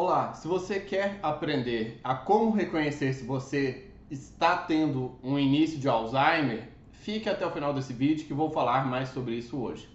Olá, se você quer aprender a como reconhecer se você está tendo um início de Alzheimer, fique até o final desse vídeo que vou falar mais sobre isso hoje.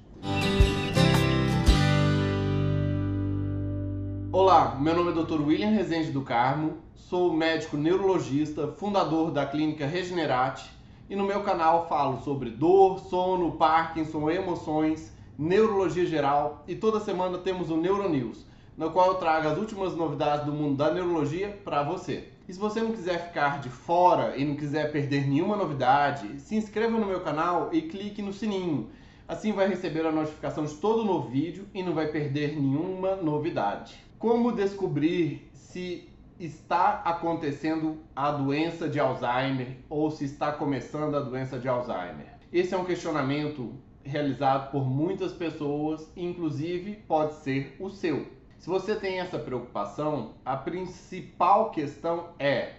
Olá, meu nome é Dr. William Rezende do Carmo, sou médico neurologista, fundador da clínica Regenerate e no meu canal falo sobre dor, sono, Parkinson, emoções, neurologia geral e toda semana temos o Neuronews, no qual eu trago as últimas novidades do mundo da neurologia para você. E se você não quiser ficar de fora e não quiser perder nenhuma novidade, se inscreva no meu canal e clique no sininho. Assim vai receber a notificação de todo novo vídeo e não vai perder nenhuma novidade. Como descobrir se está acontecendo a doença de Alzheimer ou se está começando a doença de Alzheimer? Esse é um questionamento realizado por muitas pessoas, inclusive pode ser o seu. Se você tem essa preocupação, a principal questão é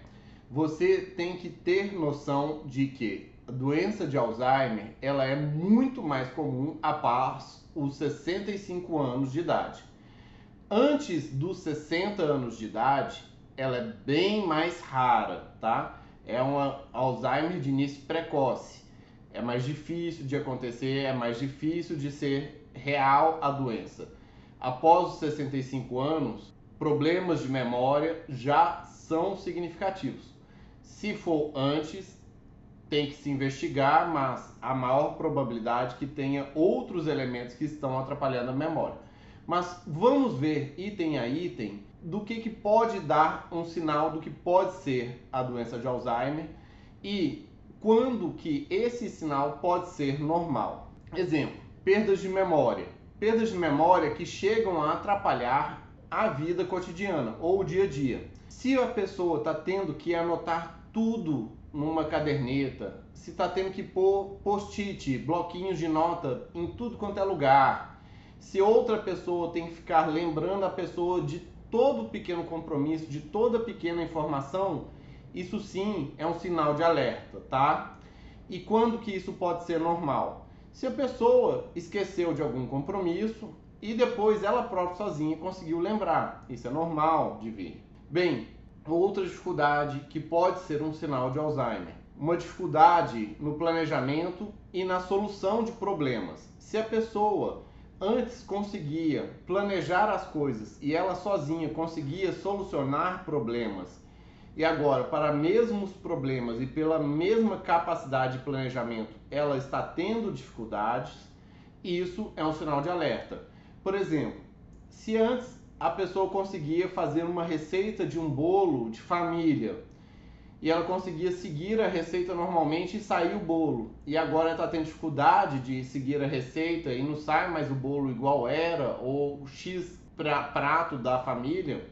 você tem que ter noção de que a doença de Alzheimer ela é muito mais comum após os 65 anos de idade. Antes dos 60 anos de idade, ela é bem mais rara, tá? É uma Alzheimer de início precoce. É mais difícil de acontecer, é mais difícil de ser real a doença após os 65 anos, problemas de memória já são significativos. Se for antes, tem que se investigar, mas a maior probabilidade que tenha outros elementos que estão atrapalhando a memória. Mas vamos ver item a item do que, que pode dar um sinal do que pode ser a doença de Alzheimer e quando que esse sinal pode ser normal. Exemplo, perdas de memória perdas de memória que chegam a atrapalhar a vida cotidiana ou o dia a dia. Se a pessoa está tendo que anotar tudo numa caderneta, se está tendo que pôr post-it, bloquinhos de nota em tudo quanto é lugar, se outra pessoa tem que ficar lembrando a pessoa de todo pequeno compromisso, de toda pequena informação, isso sim é um sinal de alerta, tá? E quando que isso pode ser normal? Se a pessoa esqueceu de algum compromisso e depois ela própria sozinha conseguiu lembrar, isso é normal de vir. Bem, outra dificuldade que pode ser um sinal de Alzheimer, uma dificuldade no planejamento e na solução de problemas. Se a pessoa antes conseguia planejar as coisas e ela sozinha conseguia solucionar problemas e agora, para mesmos problemas e pela mesma capacidade de planejamento, ela está tendo dificuldades, isso é um sinal de alerta. Por exemplo, se antes a pessoa conseguia fazer uma receita de um bolo de família e ela conseguia seguir a receita normalmente e sair o bolo, e agora está tendo dificuldade de seguir a receita e não sai mais o bolo igual era, ou o X prato da família,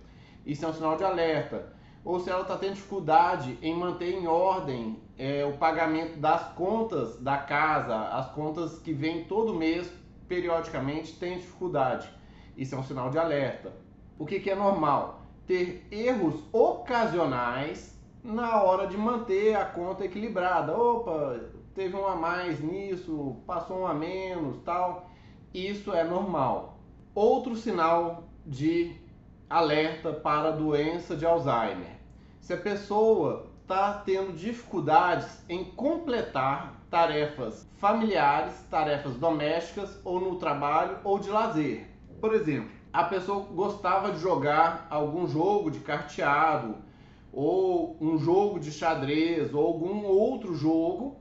isso é um sinal de alerta ou se ela está tendo dificuldade em manter em ordem é, o pagamento das contas da casa, as contas que vêm todo mês, periodicamente, tem dificuldade. Isso é um sinal de alerta. O que, que é normal? Ter erros ocasionais na hora de manter a conta equilibrada. Opa, teve um a mais nisso, passou um a menos, tal. Isso é normal. Outro sinal de alerta para a doença de Alzheimer. Se a pessoa está tendo dificuldades em completar tarefas familiares, tarefas domésticas ou no trabalho ou de lazer. Por exemplo, a pessoa gostava de jogar algum jogo de carteado ou um jogo de xadrez ou algum outro jogo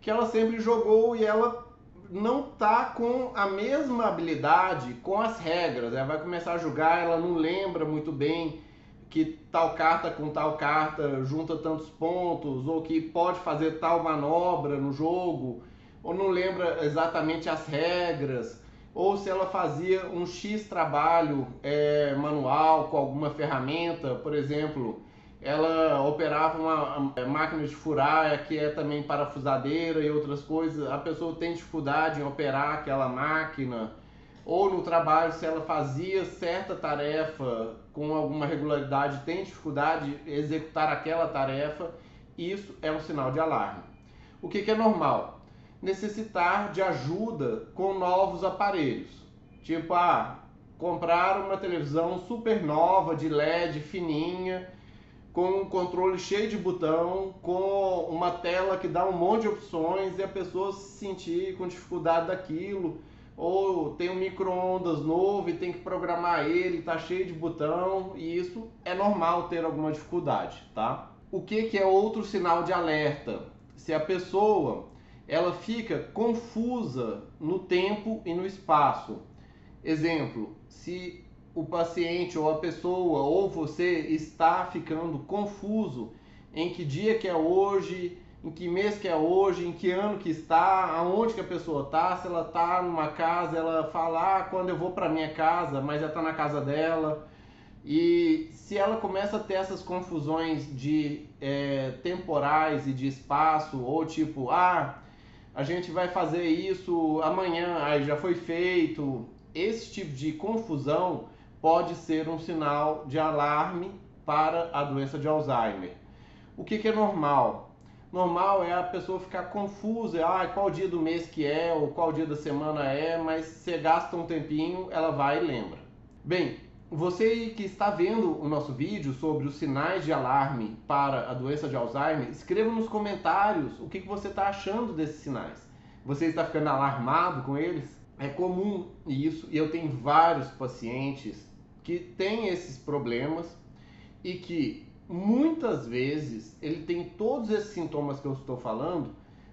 que ela sempre jogou e ela não tá com a mesma habilidade com as regras. Ela vai começar a jogar, ela não lembra muito bem que tal carta com tal carta junta tantos pontos, ou que pode fazer tal manobra no jogo, ou não lembra exatamente as regras, ou se ela fazia um X trabalho é, manual com alguma ferramenta, por exemplo, ela operava uma máquina de furar que é também parafusadeira e outras coisas. A pessoa tem dificuldade em operar aquela máquina ou no trabalho se ela fazia certa tarefa com alguma regularidade, tem dificuldade de executar aquela tarefa, isso é um sinal de alarme. O que, que é normal? Necessitar de ajuda com novos aparelhos. Tipo, ah, compraram uma televisão super nova de LED fininha, com um controle cheio de botão, com uma tela que dá um monte de opções e a pessoa se sentir com dificuldade daquilo, ou tem um micro-ondas novo e tem que programar ele, tá cheio de botão, e isso é normal ter alguma dificuldade, tá? O que, que é outro sinal de alerta? Se a pessoa ela fica confusa no tempo e no espaço. Exemplo, se o paciente ou a pessoa ou você está ficando confuso em que dia que é hoje, em que mês que é hoje, em que ano que está, aonde que a pessoa está, se ela está numa casa, ela fala ah, quando eu vou para minha casa, mas já está na casa dela. E se ela começa a ter essas confusões de é, temporais e de espaço, ou tipo, ah, a gente vai fazer isso amanhã, aí já foi feito. Esse tipo de confusão pode ser um sinal de alarme para a doença de Alzheimer. O que, que é normal? Normal é a pessoa ficar confusa, ah, qual dia do mês que é, ou qual dia da semana é, mas você gasta um tempinho, ela vai e lembra. Bem, você que está vendo o nosso vídeo sobre os sinais de alarme para a doença de Alzheimer, escreva nos comentários o que, que você está achando desses sinais. Você está ficando alarmado com eles? É comum isso, e eu tenho vários pacientes que têm esses problemas e que muitas vezes ele tem todos esses sintomas que eu estou falando,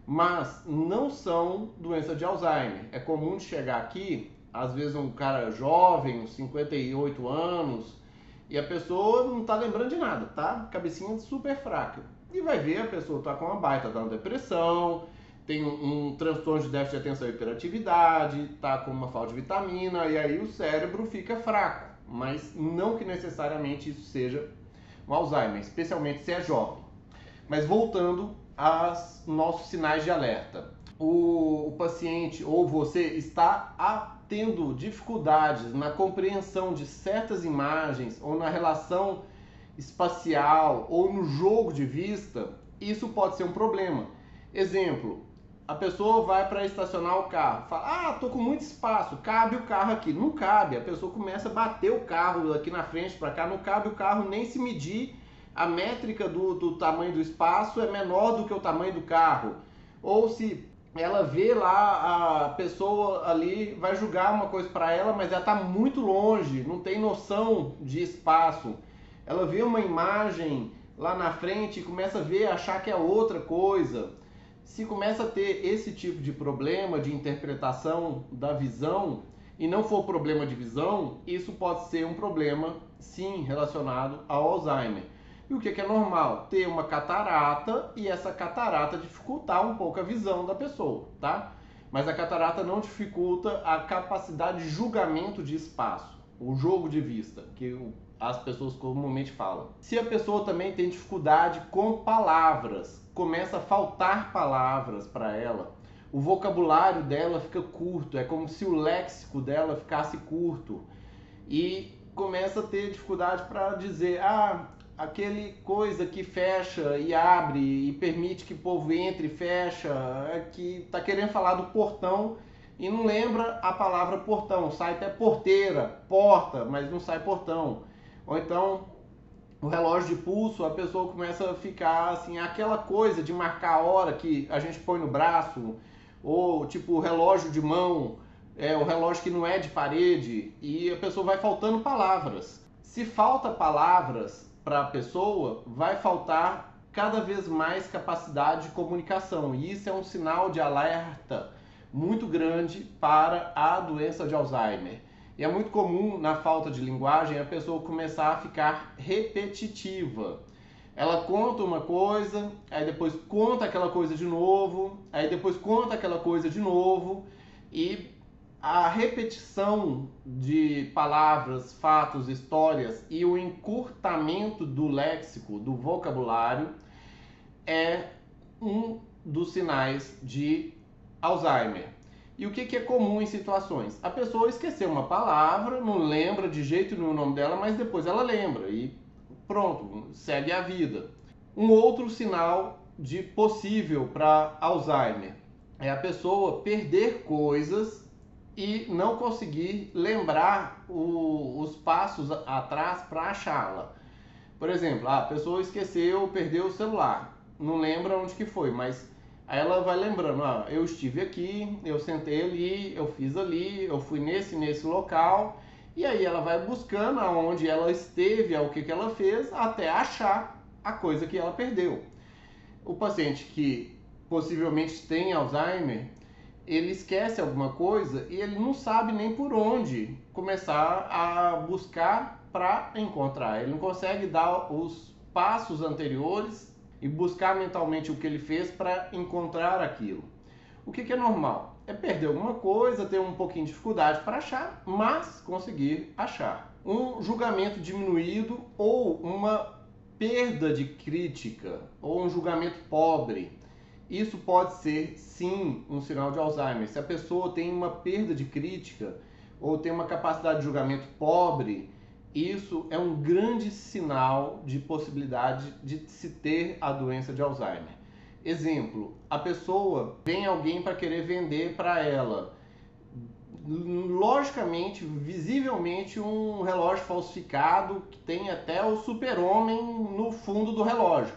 mas não são doença de Alzheimer. É comum de chegar aqui às vezes um cara jovem, uns 58 anos, e a pessoa não tá lembrando de nada, tá? Cabecinha super fraca. E vai ver a pessoa tá com uma baita da depressão, tem um, um, transtorno de déficit de atenção e hiperatividade, tá com uma falta de vitamina, e aí o cérebro fica fraco. Mas não que necessariamente isso seja um Alzheimer, especialmente se é jovem. Mas voltando aos nossos sinais de alerta. O, o paciente ou você está a tendo dificuldades na compreensão de certas imagens ou na relação espacial ou no jogo de vista, isso pode ser um problema. Exemplo, a pessoa vai para estacionar o carro, fala: "Ah, tô com muito espaço, cabe o carro aqui". Não cabe. A pessoa começa a bater o carro aqui na frente para cá, não cabe o carro nem se medir a métrica do, do tamanho do espaço é menor do que o tamanho do carro. Ou se ela vê lá a pessoa ali, vai julgar uma coisa para ela, mas ela está muito longe, não tem noção de espaço. Ela vê uma imagem lá na frente e começa a ver, achar que é outra coisa. Se começa a ter esse tipo de problema de interpretação da visão e não for problema de visão, isso pode ser um problema sim relacionado ao Alzheimer. E o que, que é normal? Ter uma catarata e essa catarata dificultar um pouco a visão da pessoa, tá? Mas a catarata não dificulta a capacidade de julgamento de espaço, o jogo de vista, que as pessoas comumente falam. Se a pessoa também tem dificuldade com palavras, começa a faltar palavras para ela, o vocabulário dela fica curto, é como se o léxico dela ficasse curto. E começa a ter dificuldade para dizer, ah, aquele coisa que fecha e abre e permite que o povo entre e fecha, é que está querendo falar do portão e não lembra a palavra portão, sai até porteira, porta, mas não sai portão. Ou então o relógio de pulso, a pessoa começa a ficar assim, aquela coisa de marcar a hora que a gente põe no braço, ou tipo o relógio de mão, é o relógio que não é de parede, e a pessoa vai faltando palavras. Se falta palavras, para a pessoa, vai faltar cada vez mais capacidade de comunicação. E isso é um sinal de alerta muito grande para a doença de Alzheimer. E é muito comum na falta de linguagem a pessoa começar a ficar repetitiva. Ela conta uma coisa, aí depois conta aquela coisa de novo, aí depois conta aquela coisa de novo e a repetição de palavras, fatos, histórias e o encurtamento do léxico, do vocabulário, é um dos sinais de Alzheimer. E o que, que é comum em situações? A pessoa esqueceu uma palavra, não lembra de jeito nenhum o nome dela, mas depois ela lembra e pronto, segue a vida. Um outro sinal de possível para Alzheimer é a pessoa perder coisas e não conseguir lembrar o, os passos atrás para achá-la. Por exemplo, a pessoa esqueceu, perdeu o celular, não lembra onde que foi, mas aí ela vai lembrando, ah, eu estive aqui, eu sentei ali, eu fiz ali, eu fui nesse nesse local, e aí ela vai buscando aonde ela esteve, o que que ela fez, até achar a coisa que ela perdeu. O paciente que possivelmente tem Alzheimer, ele esquece alguma coisa e ele não sabe nem por onde começar a buscar para encontrar. Ele não consegue dar os passos anteriores e buscar mentalmente o que ele fez para encontrar aquilo. O que, que, é normal? É perder alguma coisa, ter um pouquinho de dificuldade para achar, mas conseguir achar. Um julgamento diminuído ou uma perda de crítica ou um julgamento pobre isso pode ser sim um sinal de Alzheimer. Se a pessoa tem uma perda de crítica ou tem uma capacidade de julgamento pobre, isso é um grande sinal de possibilidade de se ter a doença de Alzheimer. Exemplo, a pessoa vem alguém para querer vender para ela, logicamente, visivelmente um relógio falsificado que tem até o super-homem no fundo do relógio.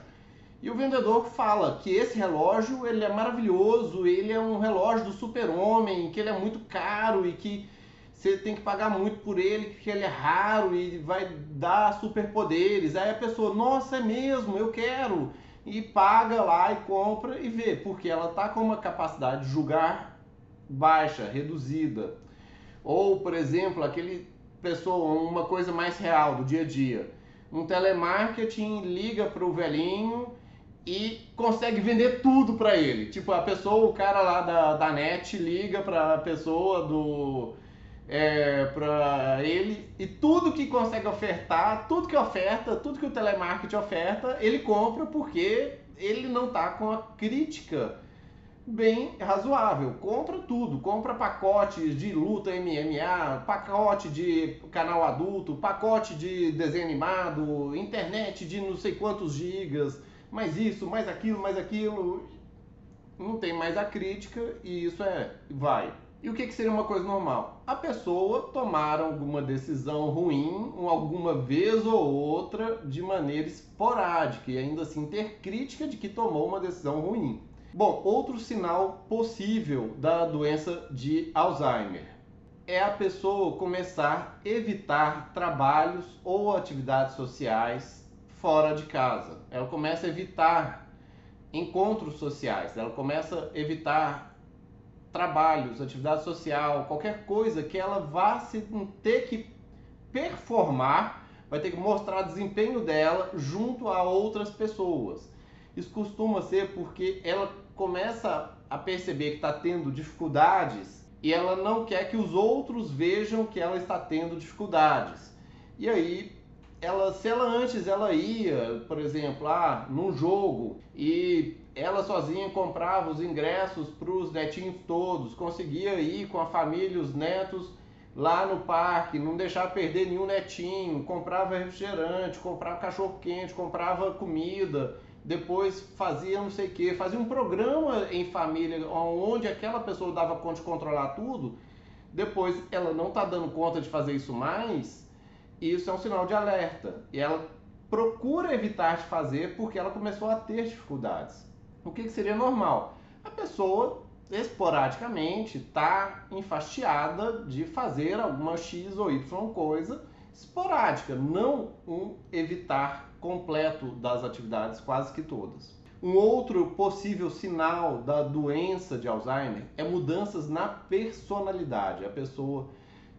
E o vendedor fala que esse relógio ele é maravilhoso, ele é um relógio do super-homem, que ele é muito caro e que você tem que pagar muito por ele, que ele é raro e vai dar superpoderes. Aí a pessoa, nossa, é mesmo, eu quero. E paga lá e compra e vê, porque ela está com uma capacidade de julgar baixa, reduzida. Ou, por exemplo, aquele pessoa, uma coisa mais real do dia a dia. Um telemarketing liga para o velhinho e consegue vender tudo para ele. Tipo, a pessoa, o cara lá da, da net liga para a pessoa do é, para ele e tudo que consegue ofertar, tudo que oferta, tudo que o telemarketing oferta, ele compra porque ele não tá com a crítica bem razoável. Compra tudo, compra pacotes de luta MMA, pacote de canal adulto, pacote de desenho animado, internet de não sei quantos gigas mais isso, mais aquilo, mais aquilo. Não tem mais a crítica e isso é vai. E o que, que seria uma coisa normal? A pessoa tomar alguma decisão ruim, alguma vez ou outra, de maneira esporádica, e ainda assim ter crítica de que tomou uma decisão ruim. Bom, outro sinal possível da doença de Alzheimer é a pessoa começar a evitar trabalhos ou atividades sociais fora de casa. Ela começa a evitar encontros sociais, ela começa a evitar trabalhos, atividade social, qualquer coisa que ela vá se ter que performar, vai ter que mostrar desempenho dela junto a outras pessoas. Isso costuma ser porque ela começa a perceber que está tendo dificuldades e ela não quer que os outros vejam que ela está tendo dificuldades. E aí ela, se ela antes ela ia, por exemplo, ah, num jogo e ela sozinha comprava os ingressos para os netinhos todos, conseguia ir com a família, os netos lá no parque, não deixar perder nenhum netinho, comprava refrigerante, comprava cachorro quente, comprava comida, depois fazia não sei o que, fazia um programa em família onde aquela pessoa dava conta de controlar tudo, depois ela não está dando conta de fazer isso mais, isso é um sinal de alerta. E ela procura evitar de fazer porque ela começou a ter dificuldades. O que, que seria normal? A pessoa esporadicamente está enfastiada de fazer alguma X ou Y coisa esporádica, não um evitar completo das atividades, quase que todas. Um outro possível sinal da doença de Alzheimer é mudanças na personalidade. A pessoa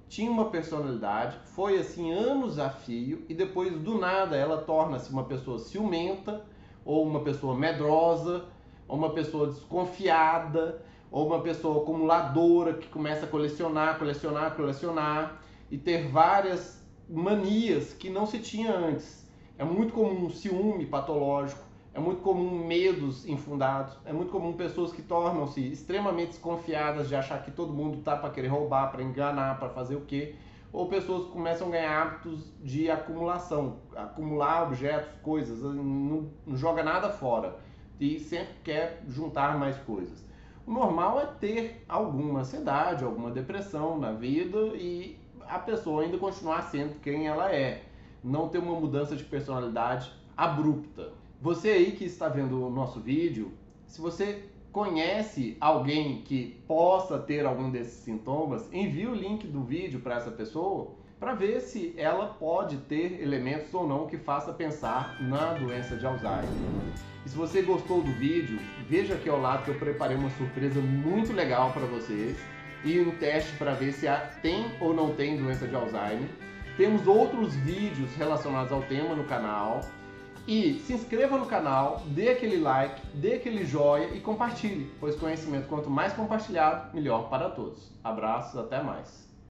tinha uma personalidade, foi assim anos a fio e depois do nada ela torna-se uma pessoa ciumenta ou uma pessoa medrosa, ou uma pessoa desconfiada, ou uma pessoa acumuladora que começa a colecionar, colecionar, colecionar e ter várias manias que não se tinha antes. É muito comum um ciúme patológico, é muito comum medos infundados, é muito comum pessoas que tornam-se extremamente desconfiadas de achar que todo mundo tá para querer roubar, para enganar, para fazer o quê? Ou pessoas que começam a ganhar hábitos de acumulação, acumular objetos, coisas, não, não joga nada fora e sempre quer juntar mais coisas. O normal é ter alguma ansiedade, alguma depressão na vida e a pessoa ainda continuar sendo quem ela é, não ter uma mudança de personalidade abrupta. Você aí que está vendo o nosso vídeo, se você conhece alguém que possa ter algum desses sintomas, envie o link do vídeo para essa pessoa para ver se ela pode ter elementos ou não que faça pensar na doença de Alzheimer. E se você gostou do vídeo, veja aqui ao lado que eu preparei uma surpresa muito legal para vocês e um teste para ver se tem ou não tem doença de Alzheimer. Temos outros vídeos relacionados ao tema no canal. E se inscreva no canal, dê aquele like, dê aquele joia e compartilhe, pois conhecimento quanto mais compartilhado, melhor para todos. Abraços, até mais.